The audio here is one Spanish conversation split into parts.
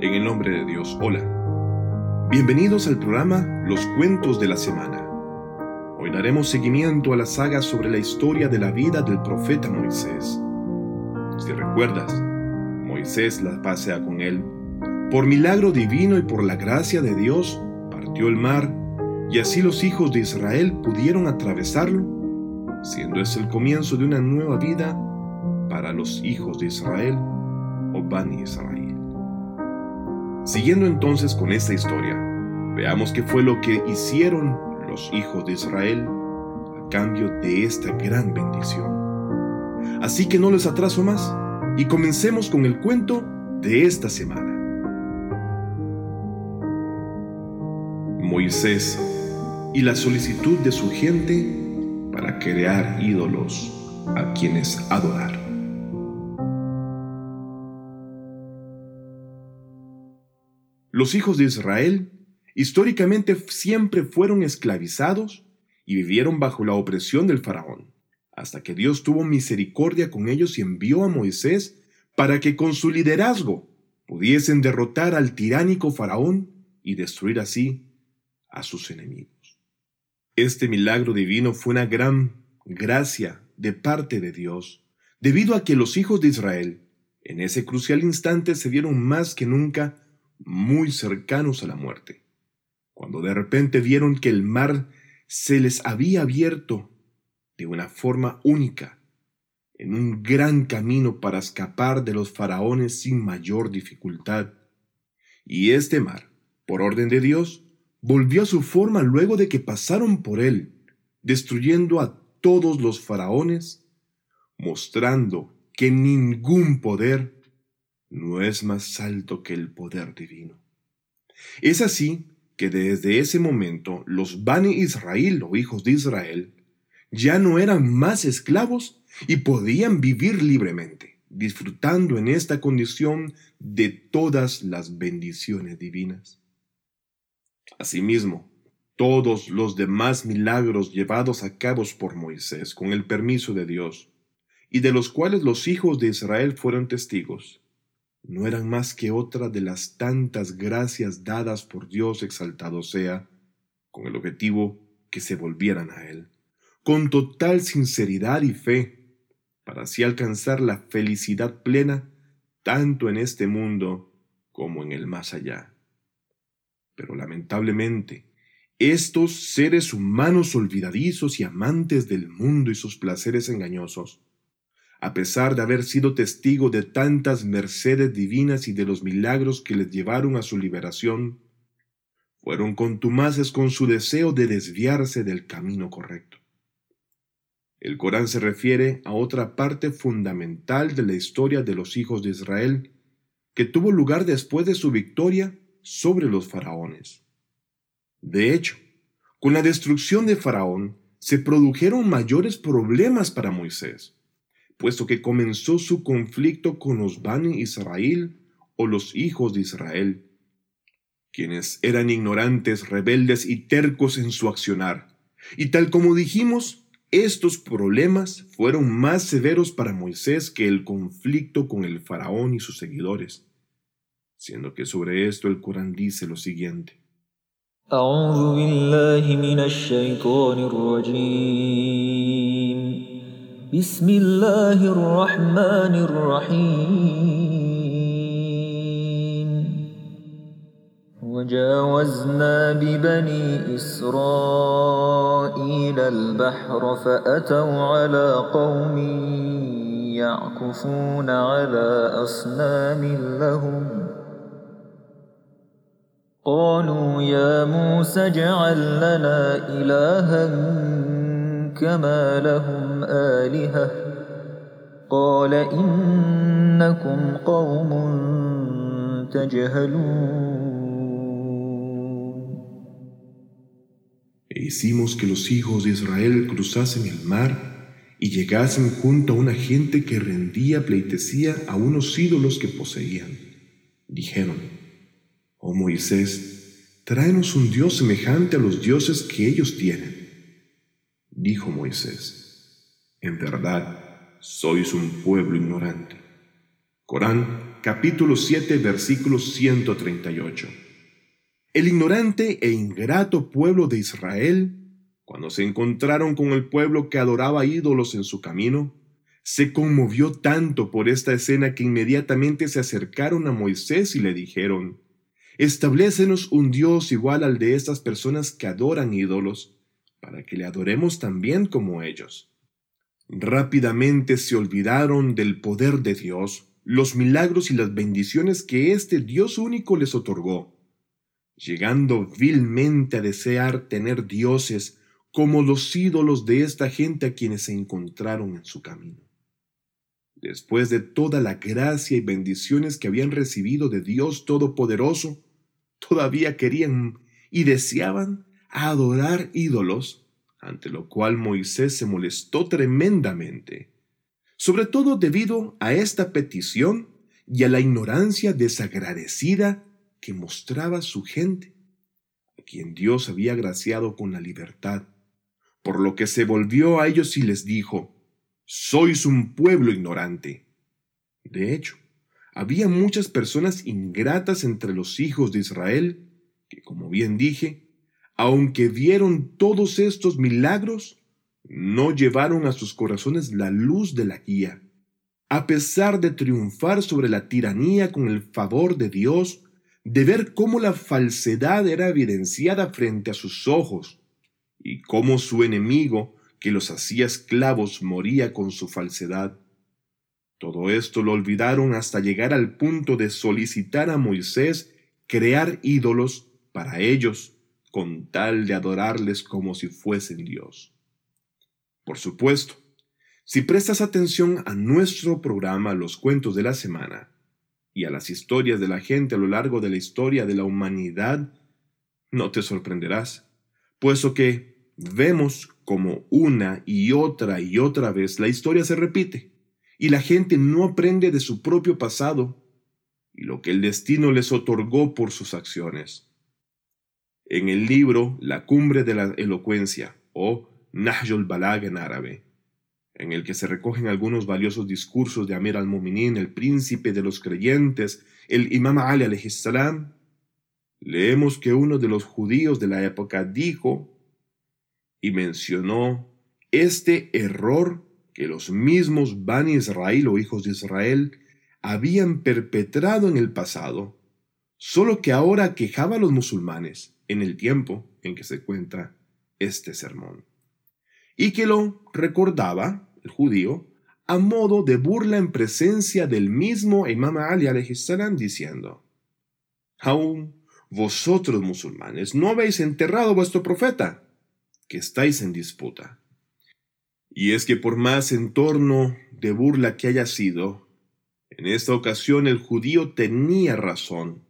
En el nombre de Dios, hola. Bienvenidos al programa Los Cuentos de la Semana. Hoy daremos seguimiento a la saga sobre la historia de la vida del profeta Moisés. Si recuerdas, Moisés la pasea con él. Por milagro divino y por la gracia de Dios, partió el mar y así los hijos de Israel pudieron atravesarlo, siendo ese el comienzo de una nueva vida para los hijos de Israel o Bani Israel. Siguiendo entonces con esta historia, veamos qué fue lo que hicieron los hijos de Israel a cambio de esta gran bendición. Así que no les atraso más y comencemos con el cuento de esta semana. Moisés y la solicitud de su gente para crear ídolos a quienes adorar. Los hijos de Israel históricamente siempre fueron esclavizados y vivieron bajo la opresión del faraón, hasta que Dios tuvo misericordia con ellos y envió a Moisés para que con su liderazgo pudiesen derrotar al tiránico faraón y destruir así a sus enemigos. Este milagro divino fue una gran gracia de parte de Dios, debido a que los hijos de Israel en ese crucial instante se vieron más que nunca muy cercanos a la muerte, cuando de repente vieron que el mar se les había abierto de una forma única, en un gran camino para escapar de los faraones sin mayor dificultad. Y este mar, por orden de Dios, volvió a su forma luego de que pasaron por él, destruyendo a todos los faraones, mostrando que ningún poder no es más alto que el poder divino. Es así que desde ese momento los Bani Israel o hijos de Israel ya no eran más esclavos y podían vivir libremente, disfrutando en esta condición de todas las bendiciones divinas. Asimismo, todos los demás milagros llevados a cabo por Moisés con el permiso de Dios, y de los cuales los hijos de Israel fueron testigos, no eran más que otra de las tantas gracias dadas por Dios exaltado sea, con el objetivo que se volvieran a Él, con total sinceridad y fe, para así alcanzar la felicidad plena tanto en este mundo como en el más allá. Pero lamentablemente, estos seres humanos olvidadizos y amantes del mundo y sus placeres engañosos, a pesar de haber sido testigo de tantas mercedes divinas y de los milagros que les llevaron a su liberación, fueron contumaces con su deseo de desviarse del camino correcto. El Corán se refiere a otra parte fundamental de la historia de los hijos de Israel, que tuvo lugar después de su victoria sobre los faraones. De hecho, con la destrucción de Faraón se produjeron mayores problemas para Moisés puesto que comenzó su conflicto con los Bani Israel o los hijos de Israel, quienes eran ignorantes, rebeldes y tercos en su accionar. Y tal como dijimos, estos problemas fueron más severos para Moisés que el conflicto con el faraón y sus seguidores, siendo que sobre esto el Corán dice lo siguiente. بسم الله الرحمن الرحيم وجاوزنا ببني إسرائيل البحر فأتوا على قوم يعكفون على أصنام لهم. قالوا يا موسى اجعل لنا إلها كما لهم. آلهة قال إنكم قوم تجهلون E hicimos que los hijos de Israel cruzasen el mar y llegasen junto a una gente que rendía pleitesía a unos ídolos que poseían. Dijeron, Oh Moisés, tráenos un Dios semejante a los dioses que ellos tienen. Dijo Moisés, en verdad sois un pueblo ignorante. Corán capítulo 7, versículo 138. El ignorante e ingrato pueblo de Israel, cuando se encontraron con el pueblo que adoraba ídolos en su camino, se conmovió tanto por esta escena que inmediatamente se acercaron a Moisés y le dijeron, Establécenos un Dios igual al de estas personas que adoran ídolos, para que le adoremos también como ellos. Rápidamente se olvidaron del poder de Dios, los milagros y las bendiciones que este Dios único les otorgó, llegando vilmente a desear tener dioses como los ídolos de esta gente a quienes se encontraron en su camino. Después de toda la gracia y bendiciones que habían recibido de Dios Todopoderoso, todavía querían y deseaban adorar ídolos, ante lo cual Moisés se molestó tremendamente, sobre todo debido a esta petición y a la ignorancia desagradecida que mostraba su gente, a quien Dios había agraciado con la libertad, por lo que se volvió a ellos y les dijo, sois un pueblo ignorante. De hecho, había muchas personas ingratas entre los hijos de Israel que, como bien dije, aunque vieron todos estos milagros, no llevaron a sus corazones la luz de la guía. A pesar de triunfar sobre la tiranía con el favor de Dios, de ver cómo la falsedad era evidenciada frente a sus ojos y cómo su enemigo que los hacía esclavos moría con su falsedad. Todo esto lo olvidaron hasta llegar al punto de solicitar a Moisés crear ídolos para ellos, con tal de adorarles como si fuesen Dios. Por supuesto, si prestas atención a nuestro programa Los Cuentos de la Semana y a las historias de la gente a lo largo de la historia de la humanidad, no te sorprenderás, puesto que vemos como una y otra y otra vez la historia se repite y la gente no aprende de su propio pasado y lo que el destino les otorgó por sus acciones. En el libro La cumbre de la elocuencia o Nahjul Balag en árabe, en el que se recogen algunos valiosos discursos de Amir al-Muminin, el príncipe de los creyentes, el Imam Ali salam, leemos que uno de los judíos de la época dijo y mencionó este error que los mismos Bani Israel o hijos de Israel habían perpetrado en el pasado, solo que ahora quejaba a los musulmanes en el tiempo en que se cuenta este sermón, y que lo recordaba el judío a modo de burla en presencia del mismo Imam Ali salam diciendo, aún vosotros musulmanes no habéis enterrado a vuestro profeta, que estáis en disputa. Y es que por más entorno de burla que haya sido, en esta ocasión el judío tenía razón,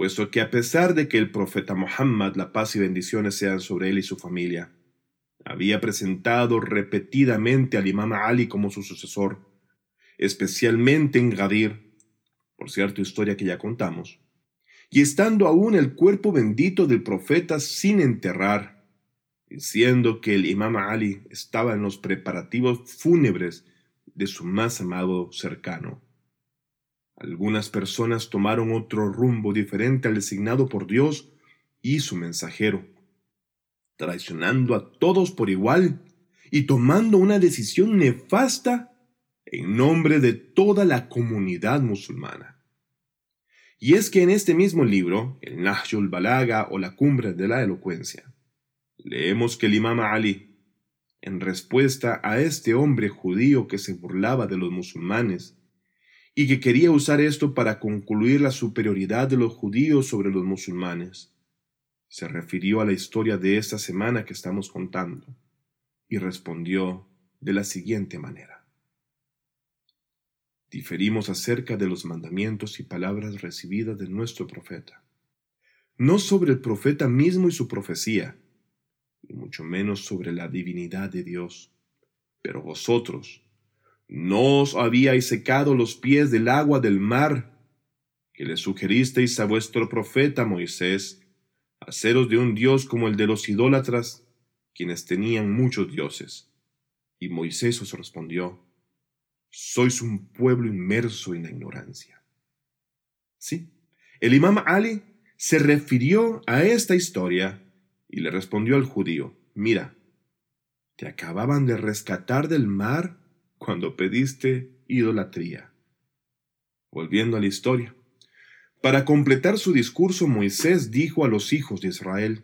puesto que a pesar de que el profeta Muhammad, la paz y bendiciones sean sobre él y su familia, había presentado repetidamente al imam Ali como su sucesor, especialmente en Gadir, por cierto historia que ya contamos, y estando aún el cuerpo bendito del profeta sin enterrar, diciendo que el imam Ali estaba en los preparativos fúnebres de su más amado cercano. Algunas personas tomaron otro rumbo diferente al designado por Dios y su mensajero, traicionando a todos por igual y tomando una decisión nefasta en nombre de toda la comunidad musulmana. Y es que en este mismo libro, el Nahjul Balaga o la Cumbre de la Elocuencia, Leemos que el imam Ali, en respuesta a este hombre judío que se burlaba de los musulmanes y que quería usar esto para concluir la superioridad de los judíos sobre los musulmanes, se refirió a la historia de esta semana que estamos contando y respondió de la siguiente manera. Diferimos acerca de los mandamientos y palabras recibidas de nuestro profeta, no sobre el profeta mismo y su profecía, y mucho menos sobre la divinidad de Dios. Pero vosotros no os habíais secado los pies del agua del mar, que le sugeristeis a vuestro profeta Moisés, haceros de un Dios como el de los idólatras, quienes tenían muchos dioses. Y Moisés os respondió, sois un pueblo inmerso en la ignorancia. Sí, el imam Ali se refirió a esta historia y le respondió al judío, mira, te acababan de rescatar del mar cuando pediste idolatría. Volviendo a la historia. Para completar su discurso, Moisés dijo a los hijos de Israel,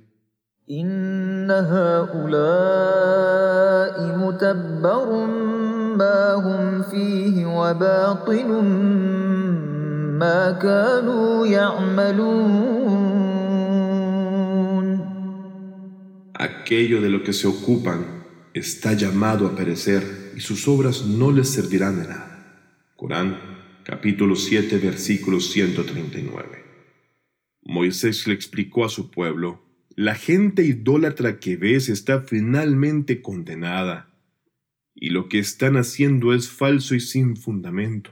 Aquello de lo que se ocupan está llamado a perecer y sus obras no les servirán de nada. Corán, capítulo 7, versículo 139. Moisés le explicó a su pueblo, la gente idólatra que ves está finalmente condenada, y lo que están haciendo es falso y sin fundamento.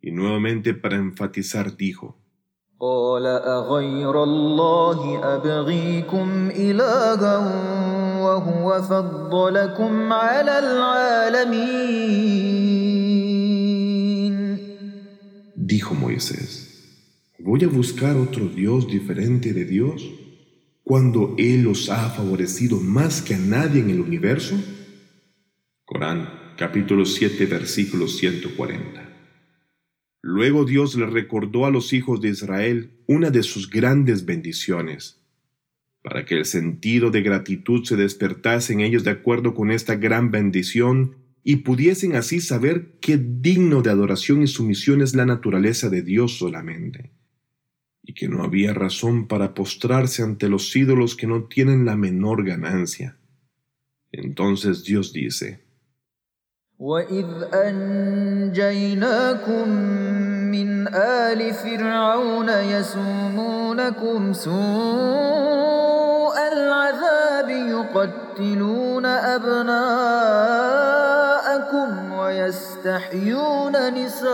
Y nuevamente para enfatizar dijo, Dijo Moisés, ¿voy a buscar otro Dios diferente de Dios cuando Él os ha favorecido más que a nadie en el universo? Corán, capítulo 7, versículo 140. Luego Dios le recordó a los hijos de Israel una de sus grandes bendiciones, para que el sentido de gratitud se despertase en ellos de acuerdo con esta gran bendición y pudiesen así saber qué digno de adoración y sumisión es la naturaleza de Dios solamente, y que no había razón para postrarse ante los ídolos que no tienen la menor ganancia. Entonces Dios dice, وإذ أنجيناكم من آل فرعون يسومونكم سوء العذاب يقتلون أبناءكم ويستحيون نساءكم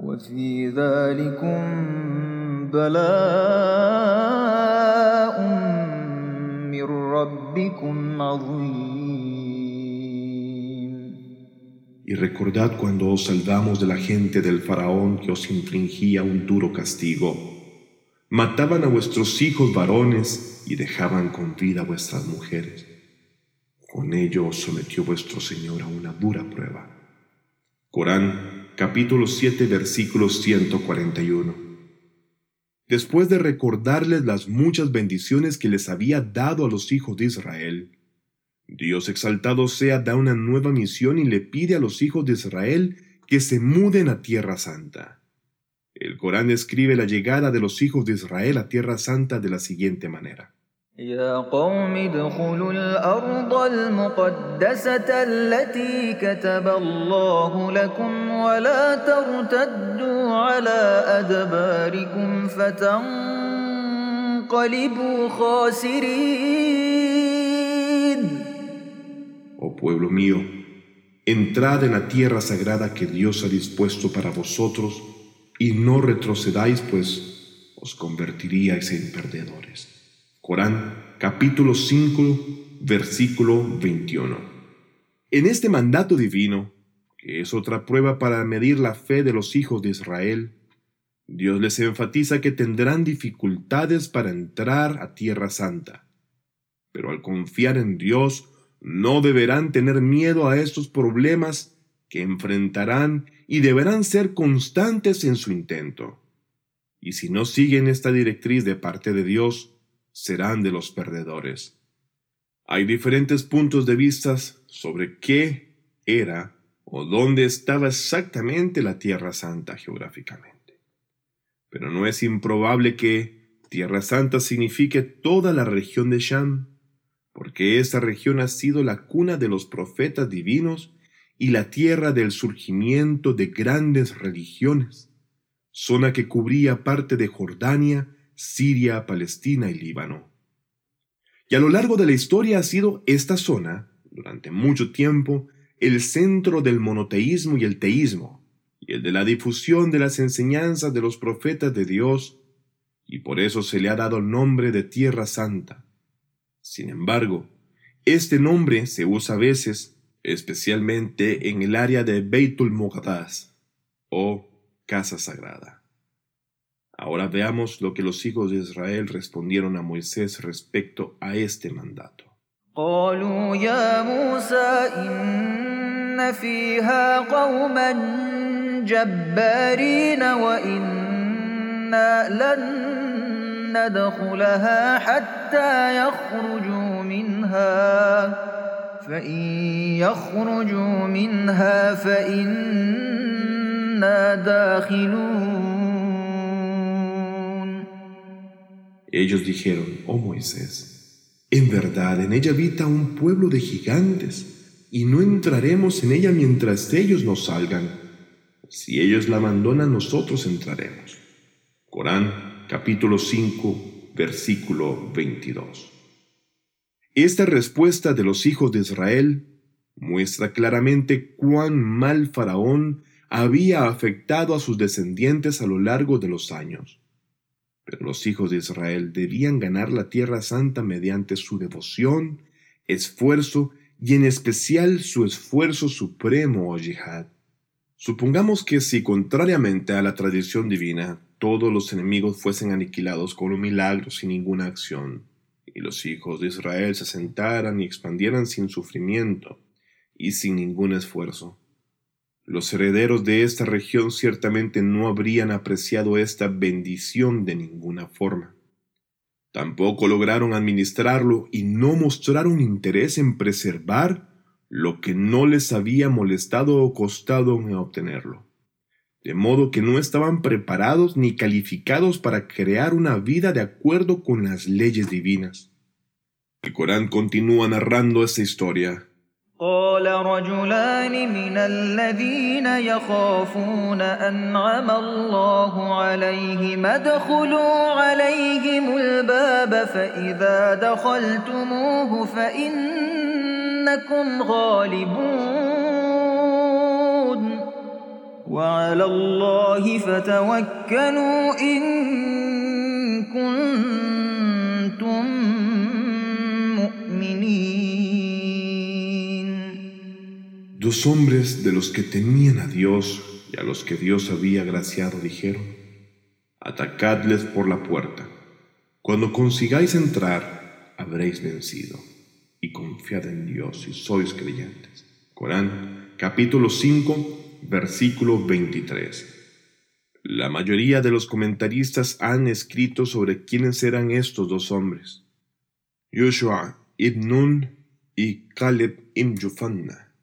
وفي ذلكم بلاء Y recordad cuando os salvamos de la gente del faraón que os infligía un duro castigo. Mataban a vuestros hijos varones y dejaban con vida a vuestras mujeres. Con ello os sometió vuestro Señor a una dura prueba. Corán, capítulo 7, versículo 141. Después de recordarles las muchas bendiciones que les había dado a los hijos de Israel, Dios exaltado sea da una nueva misión y le pide a los hijos de Israel que se muden a Tierra Santa. El Corán describe la llegada de los hijos de Israel a Tierra Santa de la siguiente manera. يا قوم ادخلوا الأرض المقدسة التي كتب الله لكم ولا ترتدوا على أدباركم فتنقلبوا خاسرين Oh pueblo mío, entrad en la tierra sagrada que Dios ha dispuesto para vosotros y no retrocedáis, pues os convertiríais en perdedores. Corán, capítulo 5, versículo 21. En este mandato divino, que es otra prueba para medir la fe de los hijos de Israel, Dios les enfatiza que tendrán dificultades para entrar a Tierra Santa. Pero al confiar en Dios, no deberán tener miedo a estos problemas que enfrentarán y deberán ser constantes en su intento. Y si no siguen esta directriz de parte de Dios, serán de los perdedores. Hay diferentes puntos de vista sobre qué era o dónde estaba exactamente la Tierra Santa geográficamente. Pero no es improbable que Tierra Santa signifique toda la región de Sham, porque esa región ha sido la cuna de los profetas divinos y la tierra del surgimiento de grandes religiones, zona que cubría parte de Jordania Siria, Palestina y Líbano. Y a lo largo de la historia ha sido esta zona, durante mucho tiempo, el centro del monoteísmo y el teísmo, y el de la difusión de las enseñanzas de los profetas de Dios, y por eso se le ha dado el nombre de Tierra Santa. Sin embargo, este nombre se usa a veces especialmente en el área de Beitul Muqaddas o Casa Sagrada. Ahora veamos lo que los hijos de Israel respondieron a Moisés respecto a este mandato. قالوا يا موسى إن فيها قوما جبارين وإنا لن ندخلها حتى يخرجوا منها فإن يخرجوا منها فإنا داخلون Ellos dijeron, oh Moisés, en verdad en ella habita un pueblo de gigantes, y no entraremos en ella mientras ellos no salgan. Si ellos la abandonan, nosotros entraremos. Corán capítulo 5, versículo 22. Esta respuesta de los hijos de Israel muestra claramente cuán mal Faraón había afectado a sus descendientes a lo largo de los años. Pero los hijos de Israel debían ganar la tierra santa mediante su devoción, esfuerzo y en especial su esfuerzo supremo o yihad. Supongamos que si, contrariamente a la tradición divina, todos los enemigos fuesen aniquilados con un milagro sin ninguna acción, y los hijos de Israel se sentaran y expandieran sin sufrimiento y sin ningún esfuerzo, los herederos de esta región ciertamente no habrían apreciado esta bendición de ninguna forma. Tampoco lograron administrarlo y no mostraron interés en preservar lo que no les había molestado o costado en obtenerlo. De modo que no estaban preparados ni calificados para crear una vida de acuerdo con las leyes divinas. El Corán continúa narrando esta historia قال رجلان من الذين يخافون أنعم الله عليهم ادخلوا عليهم الباب فإذا دخلتموه فإنكم غالبون وعلى الله فتوكلوا إن كنتم Dos hombres de los que temían a Dios y a los que Dios había agraciado dijeron, Atacadles por la puerta. Cuando consigáis entrar, habréis vencido. Y confiad en Dios si sois creyentes. Corán, capítulo 5, versículo 23. La mayoría de los comentaristas han escrito sobre quiénes eran estos dos hombres. Joshua ibn Nun y Caleb ibn Yufanna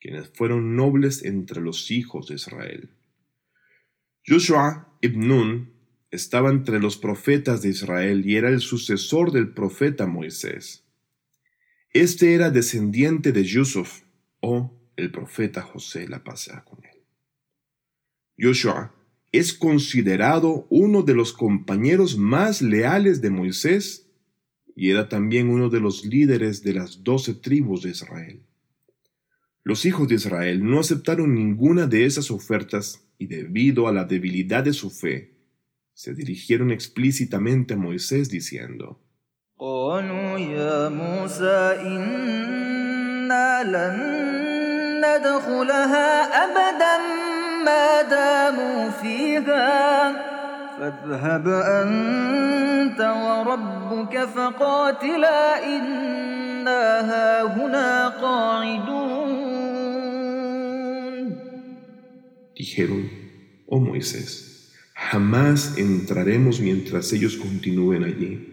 quienes fueron nobles entre los hijos de Israel. Joshua ibn Nun estaba entre los profetas de Israel y era el sucesor del profeta Moisés. Este era descendiente de Yusuf, o el profeta José, la pasea con él. Joshua es considerado uno de los compañeros más leales de Moisés y era también uno de los líderes de las doce tribus de Israel. Los hijos de Israel no aceptaron ninguna de esas ofertas y debido a la debilidad de su fe, se dirigieron explícitamente a Moisés diciendo, قالوا يا موسى إنا لن ندخلها أبدا ما داموا فيها فاذهب أنت وربك فقاتلا إنا هاهنا قاعدون Dijeron, oh Moisés, jamás entraremos mientras ellos continúen allí.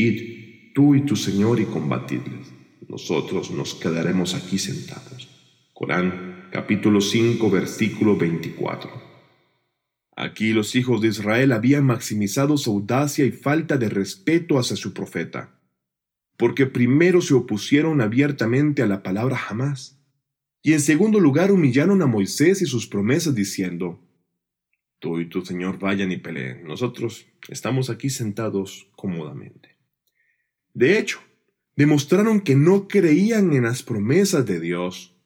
Id tú y tu Señor y combatidles. Nosotros nos quedaremos aquí sentados. Corán capítulo 5 versículo 24. Aquí los hijos de Israel habían maximizado su audacia y falta de respeto hacia su profeta, porque primero se opusieron abiertamente a la palabra jamás y en segundo lugar humillaron a Moisés y sus promesas diciendo, Tú y tu Señor vayan y peleen, nosotros estamos aquí sentados cómodamente. De hecho, demostraron que no creían en las promesas de Dios.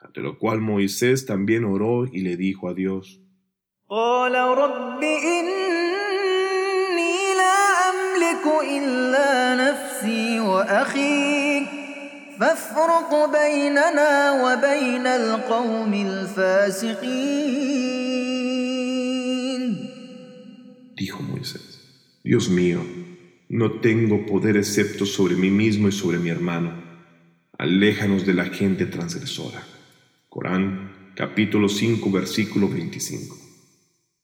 Ante lo cual Moisés también oró y le dijo a Dios, Dijo Moisés, Dios mío, no tengo poder excepto sobre mí mismo y sobre mi hermano. Aléjanos de la gente transgresora. Corán, capítulo 5, versículo 25.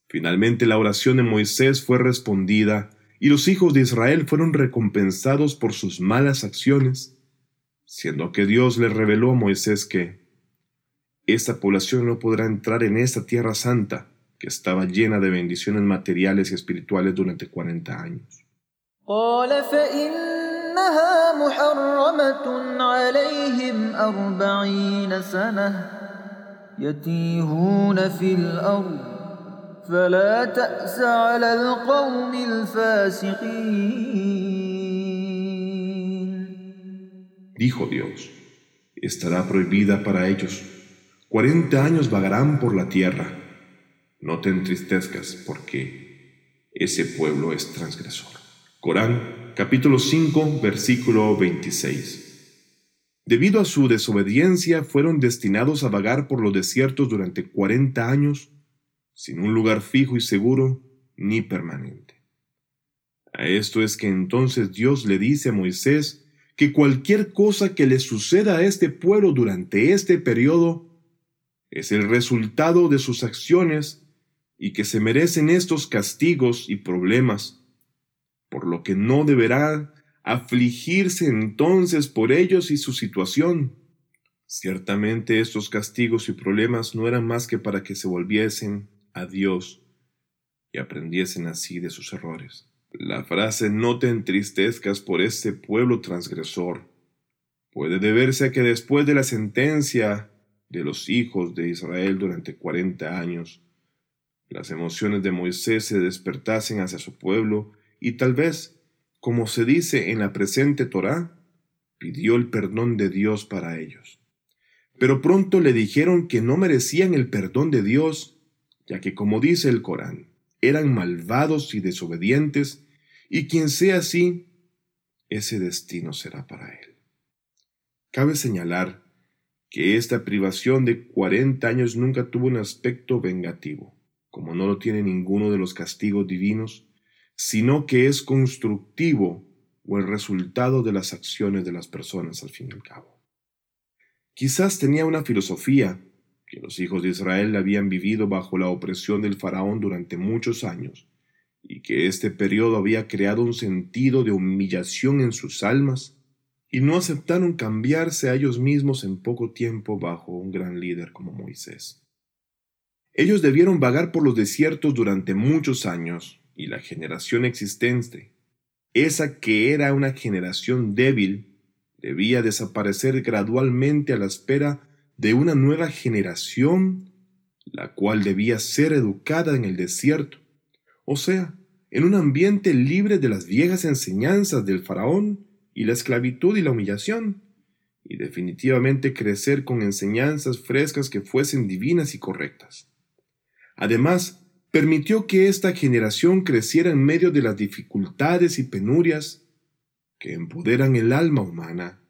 Finalmente la oración de Moisés fue respondida y los hijos de Israel fueron recompensados por sus malas acciones, siendo que Dios le reveló a Moisés que esta población no podrá entrar en esta tierra santa, que estaba llena de bendiciones materiales y espirituales durante 40 años. قال فإنها محرمة عليهم أربعين سنة يتيهون في الأرض فلا تأس على القوم الفاسقين Dijo Dios, estará prohibida para ellos. Cuarenta años vagarán por la tierra. No te entristezcas porque ese pueblo es transgresor. Corán, capítulo 5, versículo 26. Debido a su desobediencia, fueron destinados a vagar por los desiertos durante 40 años, sin un lugar fijo y seguro ni permanente. A esto es que entonces Dios le dice a Moisés que cualquier cosa que le suceda a este pueblo durante este periodo es el resultado de sus acciones y que se merecen estos castigos y problemas, por lo que no deberá afligirse entonces por ellos y su situación. Ciertamente estos castigos y problemas no eran más que para que se volviesen a Dios y aprendiesen así de sus errores. La frase no te entristezcas por este pueblo transgresor puede deberse a que después de la sentencia de los hijos de Israel durante cuarenta años, las emociones de Moisés se despertasen hacia su pueblo y tal vez, como se dice en la presente Torá, pidió el perdón de Dios para ellos. Pero pronto le dijeron que no merecían el perdón de Dios, ya que como dice el Corán, eran malvados y desobedientes y quien sea así, ese destino será para él. Cabe señalar que esta privación de cuarenta años nunca tuvo un aspecto vengativo, como no lo tiene ninguno de los castigos divinos, sino que es constructivo o el resultado de las acciones de las personas al fin y al cabo. Quizás tenía una filosofía que los hijos de Israel habían vivido bajo la opresión del faraón durante muchos años, y que este periodo había creado un sentido de humillación en sus almas, y no aceptaron cambiarse a ellos mismos en poco tiempo bajo un gran líder como Moisés. Ellos debieron vagar por los desiertos durante muchos años, y la generación existente, esa que era una generación débil, debía desaparecer gradualmente a la espera de una nueva generación, la cual debía ser educada en el desierto o sea, en un ambiente libre de las viejas enseñanzas del faraón y la esclavitud y la humillación, y definitivamente crecer con enseñanzas frescas que fuesen divinas y correctas. Además, permitió que esta generación creciera en medio de las dificultades y penurias que empoderan el alma humana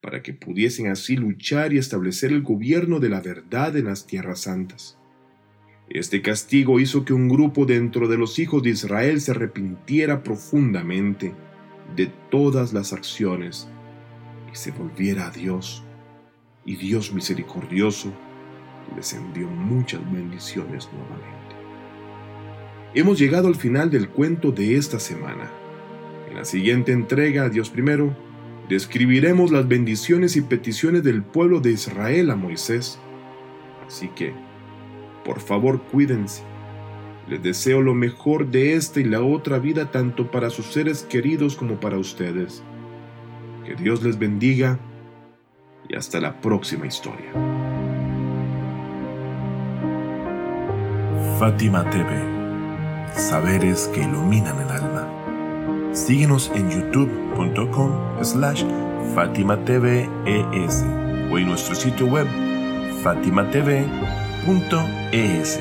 para que pudiesen así luchar y establecer el gobierno de la verdad en las tierras santas. Este castigo hizo que un grupo dentro de los hijos de Israel se arrepintiera profundamente de todas las acciones y se volviera a Dios. Y Dios misericordioso les envió muchas bendiciones nuevamente. Hemos llegado al final del cuento de esta semana. En la siguiente entrega, Dios primero, describiremos las bendiciones y peticiones del pueblo de Israel a Moisés. Así que, por favor, cuídense. Les deseo lo mejor de esta y la otra vida tanto para sus seres queridos como para ustedes. Que Dios les bendiga y hasta la próxima historia. Fátima TV. Saberes que iluminan el alma. Síguenos en youtube.com slash Fátima o en nuestro sitio web fatimatv.com punto es